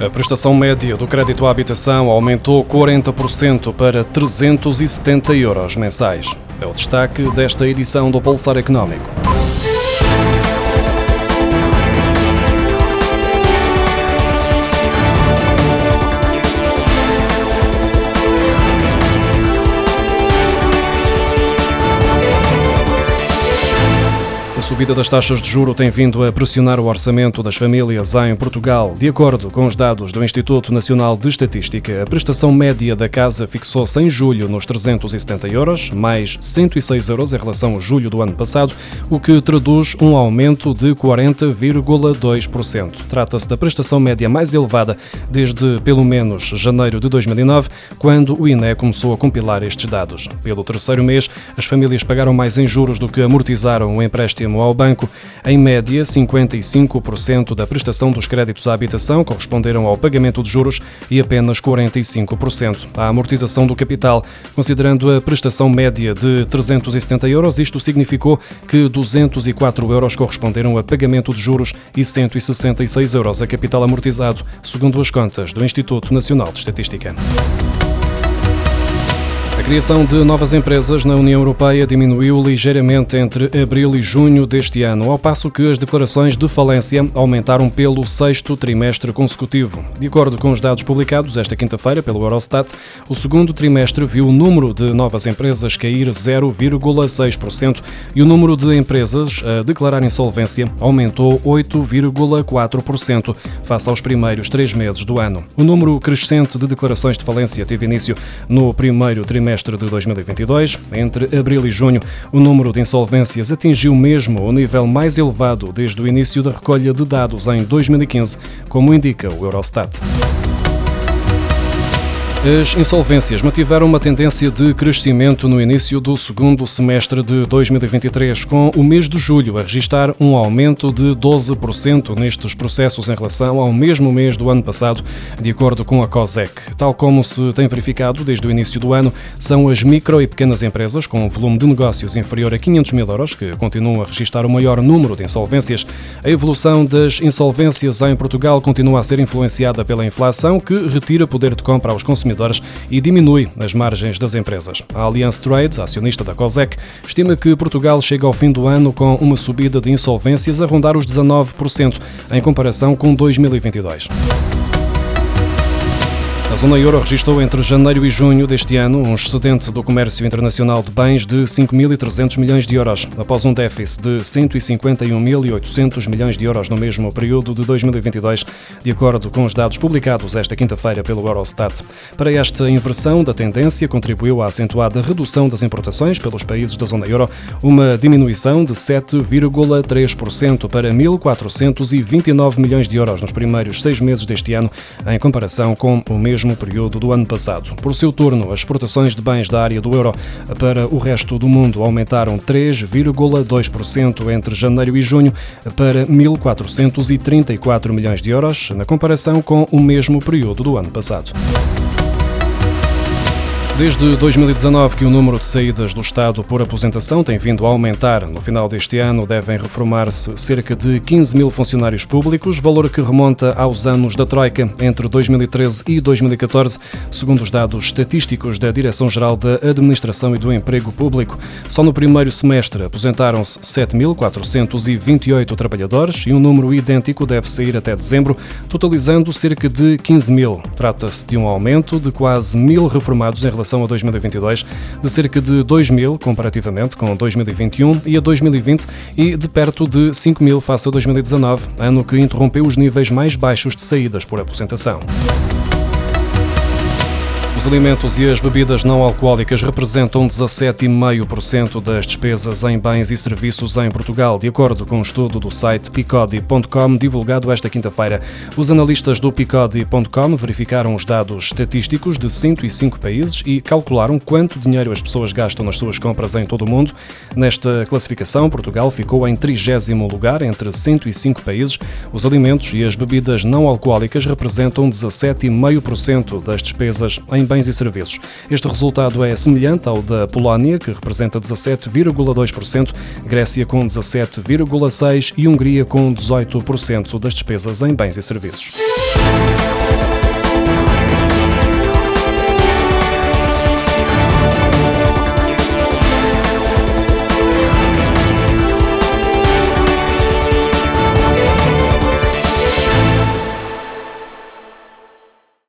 A prestação média do crédito à habitação aumentou 40% para 370 euros mensais. É o destaque desta edição do Pulsar Económico. Subida das taxas de juro tem vindo a pressionar o orçamento das famílias em Portugal. De acordo com os dados do Instituto Nacional de Estatística, a prestação média da casa fixou-se em julho nos 370 euros, mais 106 euros em relação a julho do ano passado, o que traduz um aumento de 40,2%. Trata-se da prestação média mais elevada desde pelo menos janeiro de 2009, quando o INE começou a compilar estes dados. Pelo terceiro mês, as famílias pagaram mais em juros do que amortizaram o empréstimo ao banco. Em média, 55% da prestação dos créditos à habitação corresponderam ao pagamento de juros e apenas 45% à amortização do capital. Considerando a prestação média de 370 euros, isto significou que 204 euros corresponderam a pagamento de juros e 166 euros a capital amortizado, segundo as contas do Instituto Nacional de Estatística criação de novas empresas na União Europeia diminuiu ligeiramente entre abril e junho deste ano, ao passo que as declarações de falência aumentaram pelo sexto trimestre consecutivo. De acordo com os dados publicados esta quinta-feira pelo Eurostat, o segundo trimestre viu o número de novas empresas cair 0,6% e o número de empresas a declarar insolvência aumentou 8,4% face aos primeiros três meses do ano. O número crescente de declarações de falência teve início no primeiro trimestre trimestre de 2022. Entre abril e junho, o número de insolvências atingiu mesmo o nível mais elevado desde o início da recolha de dados em 2015, como indica o Eurostat. As insolvências mantiveram uma tendência de crescimento no início do segundo semestre de 2023, com o mês de julho a registrar um aumento de 12% nestes processos em relação ao mesmo mês do ano passado, de acordo com a COSEC. Tal como se tem verificado desde o início do ano, são as micro e pequenas empresas com um volume de negócios inferior a 500 mil euros que continuam a registrar o maior número de insolvências. A evolução das insolvências em Portugal continua a ser influenciada pela inflação, que retira poder de compra aos consumidores consumidores e diminui as margens das empresas. A Allianz Trade, acionista da COSEC, estima que Portugal chega ao fim do ano com uma subida de insolvências a rondar os 19%, em comparação com 2022. A zona euro registrou entre janeiro e junho deste ano um excedente do comércio internacional de bens de 5.300 milhões de euros, após um déficit de 151.800 milhões de euros no mesmo período de 2022, de acordo com os dados publicados esta quinta-feira pelo Eurostat. Para esta inversão da tendência, contribuiu a acentuada redução das importações pelos países da zona euro, uma diminuição de 7,3% para 1.429 milhões de euros nos primeiros seis meses deste ano, em comparação com o mesmo mesmo período do ano passado. Por seu turno, as exportações de bens da área do euro para o resto do mundo aumentaram 3,2% entre janeiro e junho para 1.434 milhões de euros, na comparação com o mesmo período do ano passado. Desde 2019 que o número de saídas do Estado por aposentação tem vindo a aumentar. No final deste ano devem reformar-se cerca de 15 mil funcionários públicos, valor que remonta aos anos da Troika, entre 2013 e 2014, segundo os dados estatísticos da Direção-Geral da Administração e do Emprego Público. Só no primeiro semestre aposentaram-se 7.428 trabalhadores e um número idêntico deve sair até dezembro, totalizando cerca de 15 mil. Trata-se de um aumento de quase mil reformados em relação relação a 2022 de cerca de 2 mil comparativamente com 2021 e a 2020 e de perto de 5 mil face a 2019, ano que interrompeu os níveis mais baixos de saídas por aposentação. Os alimentos e as bebidas não alcoólicas representam 17,5% das despesas em bens e serviços em Portugal, de acordo com um estudo do site picodi.com divulgado esta quinta-feira. Os analistas do picodi.com verificaram os dados estatísticos de 105 países e calcularam quanto dinheiro as pessoas gastam nas suas compras em todo o mundo. Nesta classificação, Portugal ficou em 30 lugar entre 105 países. Os alimentos e as bebidas não alcoólicas representam 17,5% das despesas em bens e serviços. Este resultado é semelhante ao da Polónia, que representa 17,2%, Grécia com 17,6% e Hungria com 18% das despesas em bens e serviços.